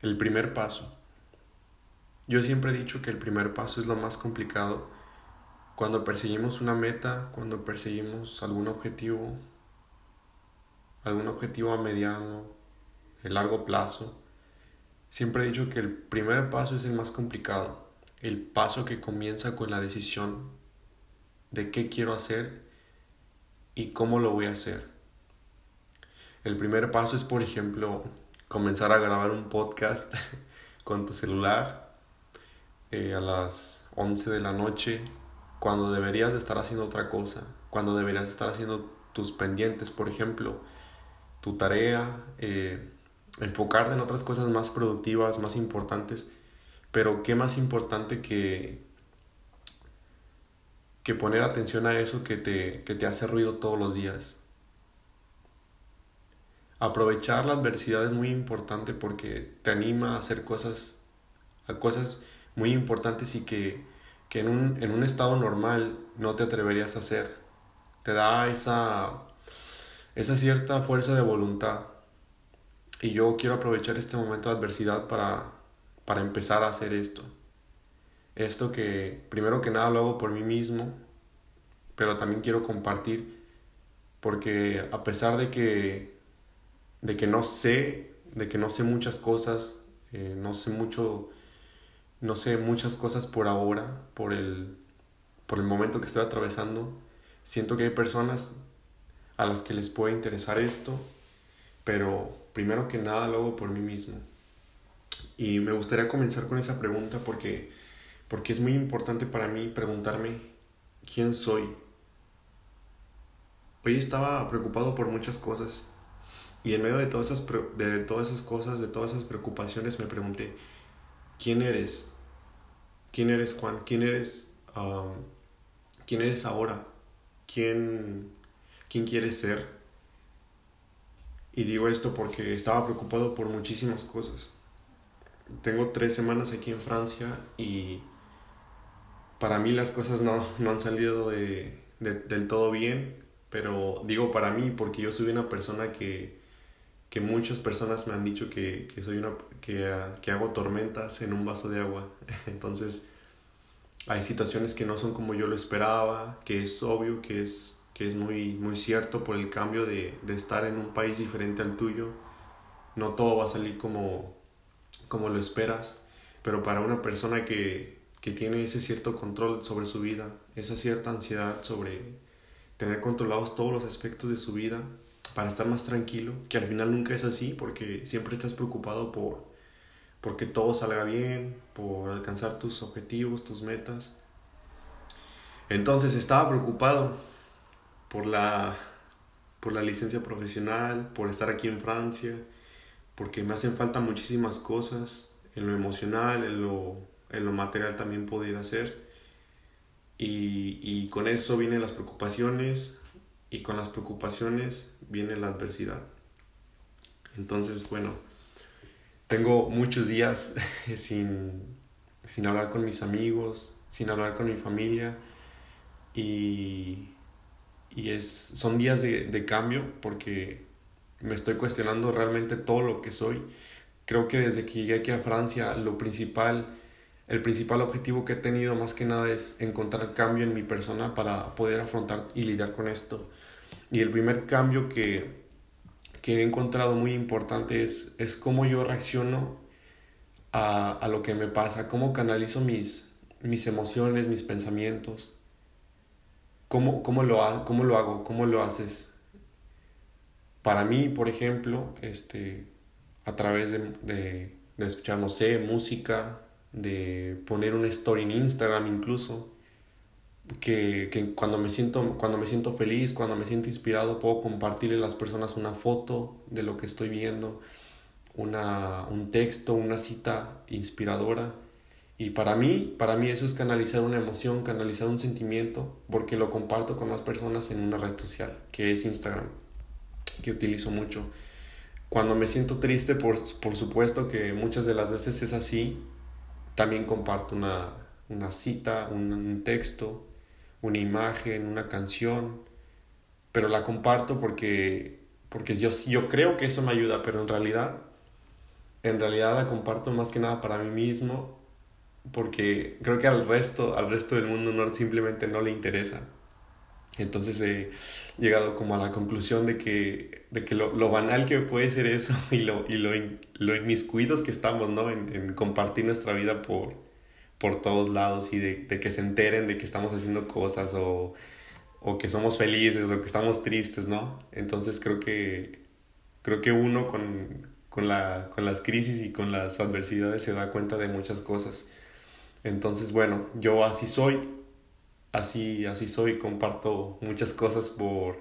El primer paso. Yo siempre he dicho que el primer paso es lo más complicado cuando perseguimos una meta, cuando perseguimos algún objetivo, algún objetivo a mediano, a largo plazo. Siempre he dicho que el primer paso es el más complicado, el paso que comienza con la decisión de qué quiero hacer y cómo lo voy a hacer. El primer paso es, por ejemplo, comenzar a grabar un podcast con tu celular eh, a las 11 de la noche, cuando deberías de estar haciendo otra cosa, cuando deberías estar haciendo tus pendientes, por ejemplo, tu tarea, eh, enfocarte en otras cosas más productivas, más importantes, pero qué más importante que, que poner atención a eso que te, que te hace ruido todos los días. Aprovechar la adversidad es muy importante porque te anima a hacer cosas, a cosas muy importantes y que, que en, un, en un estado normal no te atreverías a hacer. Te da esa, esa cierta fuerza de voluntad. Y yo quiero aprovechar este momento de adversidad para, para empezar a hacer esto. Esto que primero que nada lo hago por mí mismo, pero también quiero compartir porque a pesar de que de que no sé, de que no sé muchas cosas, eh, no sé mucho, no sé muchas cosas por ahora, por el, por el momento que estoy atravesando. Siento que hay personas a las que les puede interesar esto, pero primero que nada lo hago por mí mismo. Y me gustaría comenzar con esa pregunta porque, porque es muy importante para mí preguntarme quién soy. Hoy estaba preocupado por muchas cosas y en medio de todas esas, de todas esas cosas, de todas esas preocupaciones, me pregunté, ¿quién eres? ¿Quién eres Juan? ¿Quién eres? ¿Quién eres ahora? ¿Quién, ¿Quién quieres ser? Y digo esto porque estaba preocupado por muchísimas cosas. Tengo tres semanas aquí en Francia y para mí las cosas no, no han salido de, del todo bien, pero digo para mí porque yo soy una persona que que muchas personas me han dicho que, que soy una que, que, hago tormentas en un vaso de agua. Entonces, hay situaciones que no son como yo lo esperaba, que es obvio, que es, que es muy, muy cierto por el cambio de, de estar en un país diferente al tuyo. No todo va a salir como, como lo esperas, pero para una persona que, que tiene ese cierto control sobre su vida, esa cierta ansiedad sobre tener controlados todos los aspectos de su vida, para estar más tranquilo, que al final nunca es así porque siempre estás preocupado por porque todo salga bien, por alcanzar tus objetivos, tus metas. Entonces estaba preocupado por la por la licencia profesional, por estar aquí en Francia, porque me hacen falta muchísimas cosas en lo emocional, en lo, en lo material también poder hacer. Y, y con eso vienen las preocupaciones, y con las preocupaciones viene la adversidad. Entonces, bueno, tengo muchos días sin, sin hablar con mis amigos, sin hablar con mi familia y, y es, son días de, de cambio porque me estoy cuestionando realmente todo lo que soy. Creo que desde que llegué aquí a Francia, lo principal, el principal objetivo que he tenido más que nada es encontrar cambio en mi persona para poder afrontar y lidiar con esto. Y el primer cambio que, que he encontrado muy importante es, es cómo yo reacciono a, a, lo que me pasa, cómo canalizo mis, mis emociones, mis pensamientos, cómo, cómo, lo, cómo lo hago, cómo lo haces. Para mí, por ejemplo, este, a través de, de, de escuchar, no sé, música, de poner una story en Instagram incluso, que, que, cuando, me siento, cuando me siento feliz, cuando me siento inspirado, puedo compartirle a las personas una foto de lo que estoy viendo, una, un texto, una cita inspiradora. Y para mí, para mí eso es canalizar una emoción, canalizar un sentimiento, porque lo comparto con las personas en una red social, que es Instagram, que utilizo mucho. Cuando me siento triste, por, por supuesto que muchas de las veces es así, también comparto una, una cita, un, texto, una imagen, una canción, pero la comparto porque, porque yo, yo creo que eso me ayuda, pero en realidad en realidad la comparto más que nada para mí mismo, porque creo que al resto, al resto del mundo no, simplemente no le interesa. Entonces he llegado como a la conclusión de que, de que lo, lo banal que puede ser eso y lo, y lo, lo inmiscuidos que estamos, ¿no? En, en, compartir nuestra vida por, por todos lados y de, de, que se enteren de que estamos haciendo cosas o, o que somos felices o que estamos tristes, ¿no? Entonces creo que, creo que uno con, con, la, con las crisis y con las adversidades se da cuenta de muchas cosas. Entonces, bueno, yo así soy, así, así soy, comparto muchas cosas por,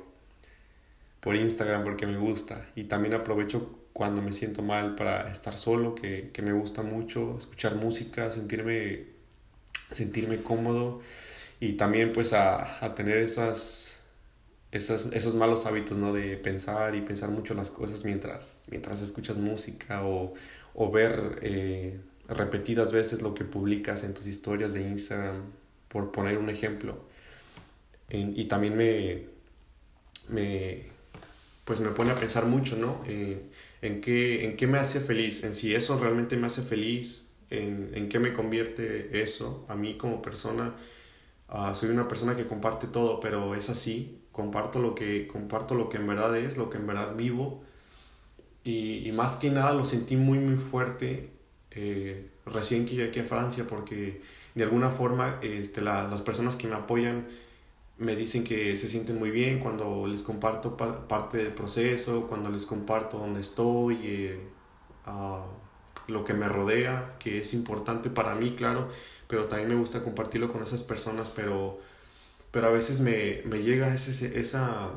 por Instagram porque me gusta y también aprovecho cuando me siento mal para estar solo, que, que me gusta mucho escuchar música, sentirme, sentirme cómodo y también pues a, tener esas, esas, esos malos hábitos, ¿no? De pensar y pensar mucho las cosas mientras, mientras escuchas música o, o ver eh, repetidas veces lo que publicas en tus historias de Instagram por poner un ejemplo. y también me, me, pues me pone a pensar mucho, ¿no? en, qué, en qué me hace feliz, en si eso realmente me hace feliz, en, en qué me convierte eso a mí como persona. Ah, soy una persona que comparte todo, pero es así, comparto lo que, comparto lo que en verdad es, lo que en verdad vivo. Y, y más que nada lo sentí muy, muy fuerte eh, recién que llegué aquí a Francia porque de alguna forma este, la, las personas que me apoyan me dicen que se sienten muy bien cuando les comparto parte del proceso, cuando les comparto dónde estoy, eh, lo que me rodea, que es importante para mí, claro, pero también me gusta compartirlo con esas personas, pero, pero a veces me, me llega ese, esa,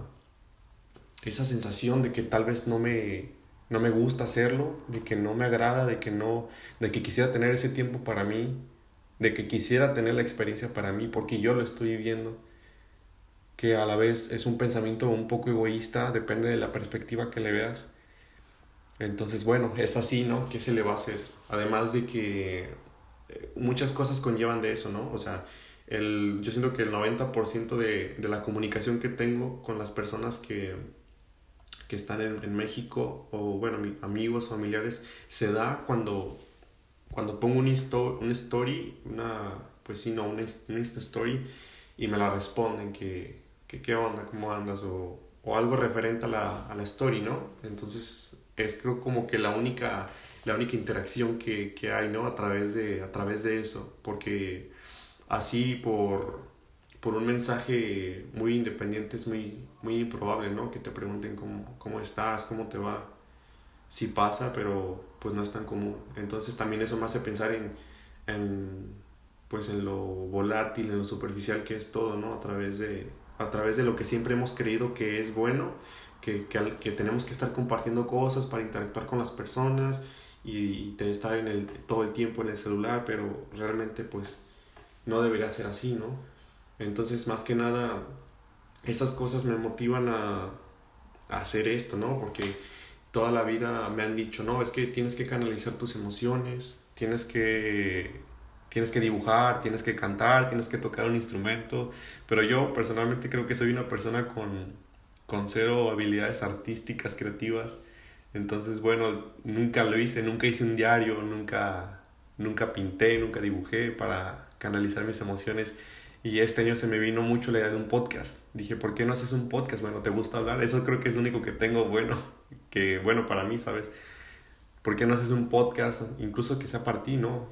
esa sensación de que tal vez no me, no me gusta hacerlo, de que no me agrada, de que no, de que quisiera tener ese tiempo para mí, de que quisiera tener la experiencia para mí porque yo lo estoy viviendo, que a la vez es un pensamiento un poco egoísta, depende de la perspectiva que le veas. Entonces, bueno, es así, ¿no? ¿Qué se le va a hacer? Además de que eh, muchas cosas conllevan de eso, ¿no? O sea, el, yo siento que el 90% de, de la comunicación que tengo con las personas que, que están en, en México o, bueno, amigos, familiares, se da cuando cuando pongo un, un story, una, pues sí, no, una, Insta Story, y me la responden que, que qué onda, cómo andas, o, o algo referente a la, a la, story, ¿no? Entonces es creo como que la única, la única interacción que, que hay, ¿no? A través, de, a través de eso, porque así por, por un mensaje muy independiente es muy, muy improbable, ¿no? Que te pregunten cómo, cómo estás, cómo te va. Sí pasa, pero pues no es tan común. Entonces también eso me hace pensar en, en, pues en lo volátil, en lo superficial que es todo, ¿no? A través de, a través de lo que siempre hemos creído que es bueno, que, que, que tenemos que estar compartiendo cosas para interactuar con las personas y, y estar en el, todo el tiempo en el celular, pero realmente pues no debería ser así, ¿no? Entonces más que nada esas cosas me motivan a, hacer esto, ¿no? Porque toda la vida me han dicho, no, es que tienes que canalizar tus emociones, tienes que, tienes que dibujar, tienes que cantar, tienes que tocar un instrumento, pero yo personalmente creo que soy una persona con, con cero habilidades artísticas, creativas, entonces bueno, nunca lo hice, nunca hice un diario, nunca, nunca pinté, nunca dibujé para canalizar mis emociones. Y este año se me vino mucho la idea de un podcast. Dije, ¿por qué no haces un podcast? Bueno, ¿te gusta hablar? Eso creo que es lo único que tengo bueno que bueno para mí, ¿sabes? ¿Por qué no haces un podcast, incluso que sea para ti, ¿no?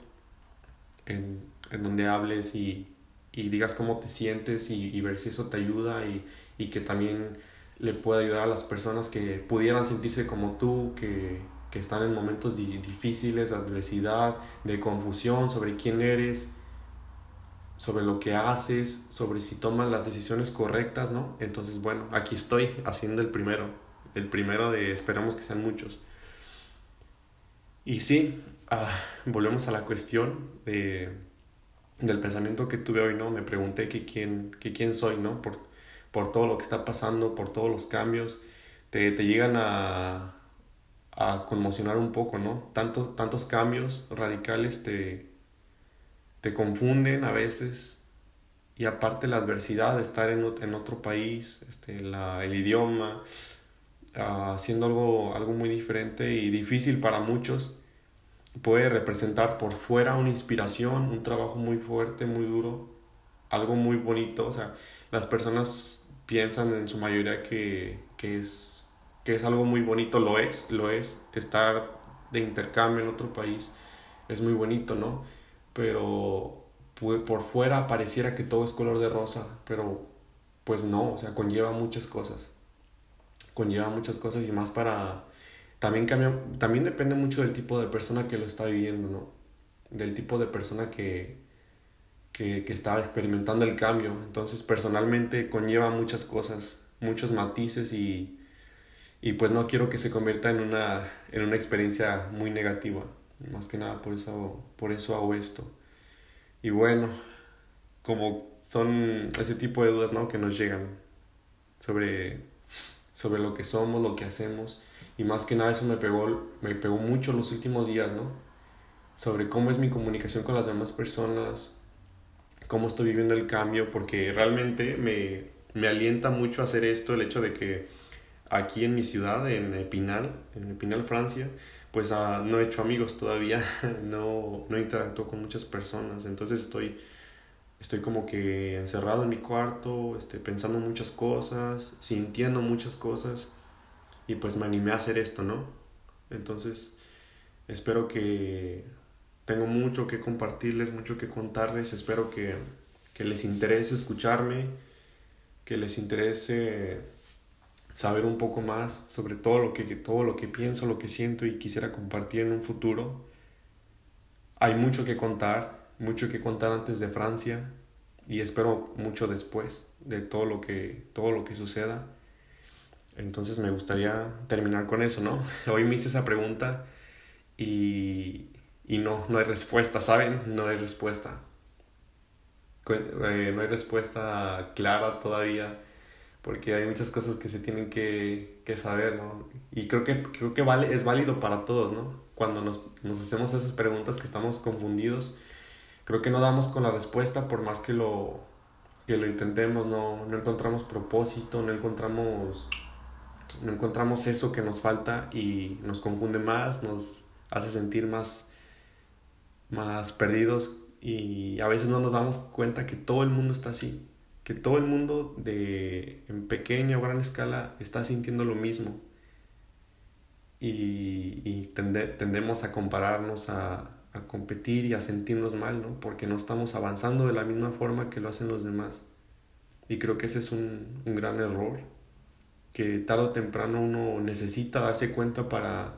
En, en donde hables y, y, digas cómo te sientes y, y, ver si eso te ayuda y, y que también le pueda ayudar a las personas que pudieran sentirse como tú, que, que están en momentos difíciles, de adversidad, de confusión sobre quién eres, sobre lo que haces, sobre si tomas las decisiones correctas, ¿no? Entonces, bueno, aquí estoy haciendo el primero el primero de esperamos que sean muchos. Y sí, ah, volvemos a la cuestión de, del pensamiento que tuve hoy, ¿no? Me pregunté que quién, que quién soy, ¿no? Por, por todo lo que está pasando, por todos los cambios, te, te llegan a, a conmocionar un poco, ¿no? Tanto, tantos cambios radicales te, te confunden a veces y aparte la adversidad de estar en, en otro país, este, la, el idioma, haciendo algo, algo muy diferente y difícil para muchos, puede representar por fuera una inspiración, un trabajo muy fuerte, muy duro, algo muy bonito. O sea, las personas piensan en su mayoría que, que, es, que es algo muy bonito, lo es, lo es. Estar de intercambio en otro país es muy bonito, ¿no? Pero por fuera pareciera que todo es color de rosa, pero pues no, o sea, conlleva muchas cosas. Conlleva muchas cosas y más para... También, cambia, también depende mucho del tipo de persona que lo está viviendo, ¿no? Del tipo de persona que, que, que está experimentando el cambio. Entonces, personalmente conlleva muchas cosas, muchos matices y, y pues no quiero que se convierta en una, en una experiencia muy negativa. Más que nada por eso, por eso hago esto. Y bueno, como son ese tipo de dudas ¿no? que nos llegan sobre, sobre lo que somos, lo que hacemos. Y más que nada eso me pegó, me pegó mucho los últimos días, ¿no? Sobre cómo es mi comunicación con las demás personas, cómo estoy viviendo el cambio, porque realmente me, me alienta mucho hacer esto, el hecho de que aquí en mi ciudad, en Epinal, en Epinal, Francia, pues uh, no he hecho amigos todavía, no, no con muchas personas, entonces estoy, estoy como que encerrado en mi cuarto, este, pensando muchas cosas, sintiendo muchas cosas y pues me animé a hacer esto, ¿no? Entonces espero que tengo mucho que compartirles, mucho que contarles, espero que, que les interese escucharme, que les interese saber un poco más sobre todo lo que, todo lo que pienso, lo que siento y quisiera compartir en un futuro. Hay mucho que contar, mucho que contar antes de Francia y espero mucho después de todo lo que, todo lo que suceda. Entonces me gustaría terminar con eso, ¿no? Hoy me hice esa pregunta y, y no, no hay respuesta, ¿saben? No hay respuesta. Eh, no hay respuesta clara todavía porque hay muchas cosas que se tienen que, que saber, ¿no? Y creo que, creo que vale, es válido para todos, ¿no? Cuando nos, nos hacemos esas preguntas que estamos confundidos, creo que no damos con la respuesta por más que lo, que lo intentemos, no, no encontramos propósito, no encontramos, no encontramos eso que nos falta y nos confunde más, nos hace sentir más, más perdidos y a veces no nos damos cuenta que todo el mundo está así que todo el mundo de en pequeña o gran escala está sintiendo lo mismo y, y tendemos a compararnos, a, a, competir y a sentirnos mal, ¿no? Porque no estamos avanzando de la misma forma que lo hacen los demás. Y creo que ese es un, un gran error, que tarde o temprano uno necesita darse cuenta para,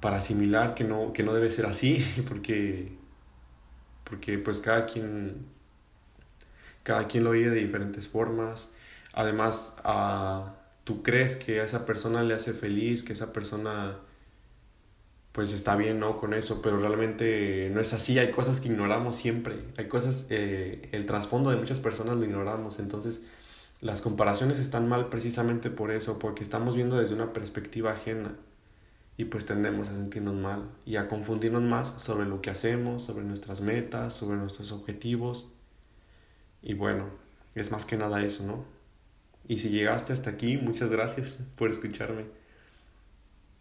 para asimilar que no, que no debe ser así, porque, porque pues cada quien cada quien lo vive de diferentes formas. Además, uh, tú crees que a esa persona le hace feliz, que esa persona pues está bien, ¿no? Con eso, pero realmente no es así, hay cosas que ignoramos siempre, hay cosas, eh, el trasfondo de muchas personas lo ignoramos, entonces las comparaciones están mal precisamente por eso, porque estamos viendo desde una perspectiva ajena y pues tendemos a sentirnos mal y a confundirnos más sobre lo que hacemos, sobre nuestras metas, sobre nuestros objetivos y bueno, es más que nada eso, ¿no? Y si llegaste hasta aquí, muchas gracias por escucharme.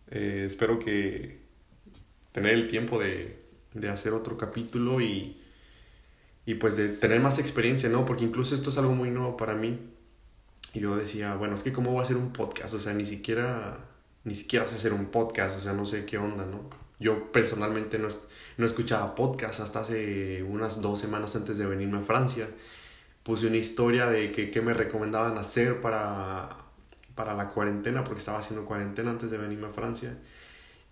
Eh, espero que tener el tiempo de, de hacer otro capítulo y, y pues de tener más experiencia, ¿no? Porque incluso esto es algo muy nuevo para mí. Y yo decía, bueno, es que cómo voy a hacer un podcast, o sea, ni siquiera, ni siquiera sé hacer un podcast, o sea, no sé qué onda, ¿no? Yo personalmente no, no escuchaba podcast hasta hace unas dos semanas antes de venirme a Francia puse una historia de que, qué me recomendaban hacer para, para la cuarentena, porque estaba haciendo cuarentena antes de venirme a Francia.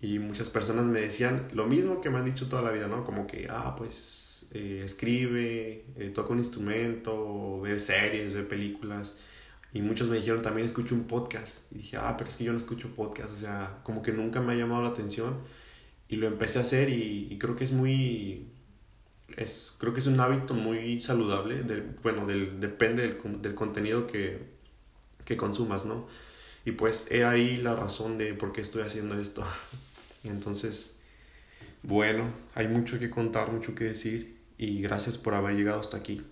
Y muchas personas me decían lo mismo que me han dicho toda la vida, ¿no? Como que, ah, pues eh, escribe, eh, toca un instrumento, ve series, ve películas. Y muchos me dijeron también escucho un podcast. Y dije, ah, pero es que yo no escucho podcast. O sea, como que nunca me ha llamado la atención. Y lo empecé a hacer y creo que es muy, es, creo que es un hábito muy saludable, bueno, del, depende del, del contenido que, que, consumas, ¿no? Y pues he ahí la razón de por qué estoy haciendo esto. entonces, bueno, hay mucho que contar, mucho que decir y gracias por haber llegado hasta aquí.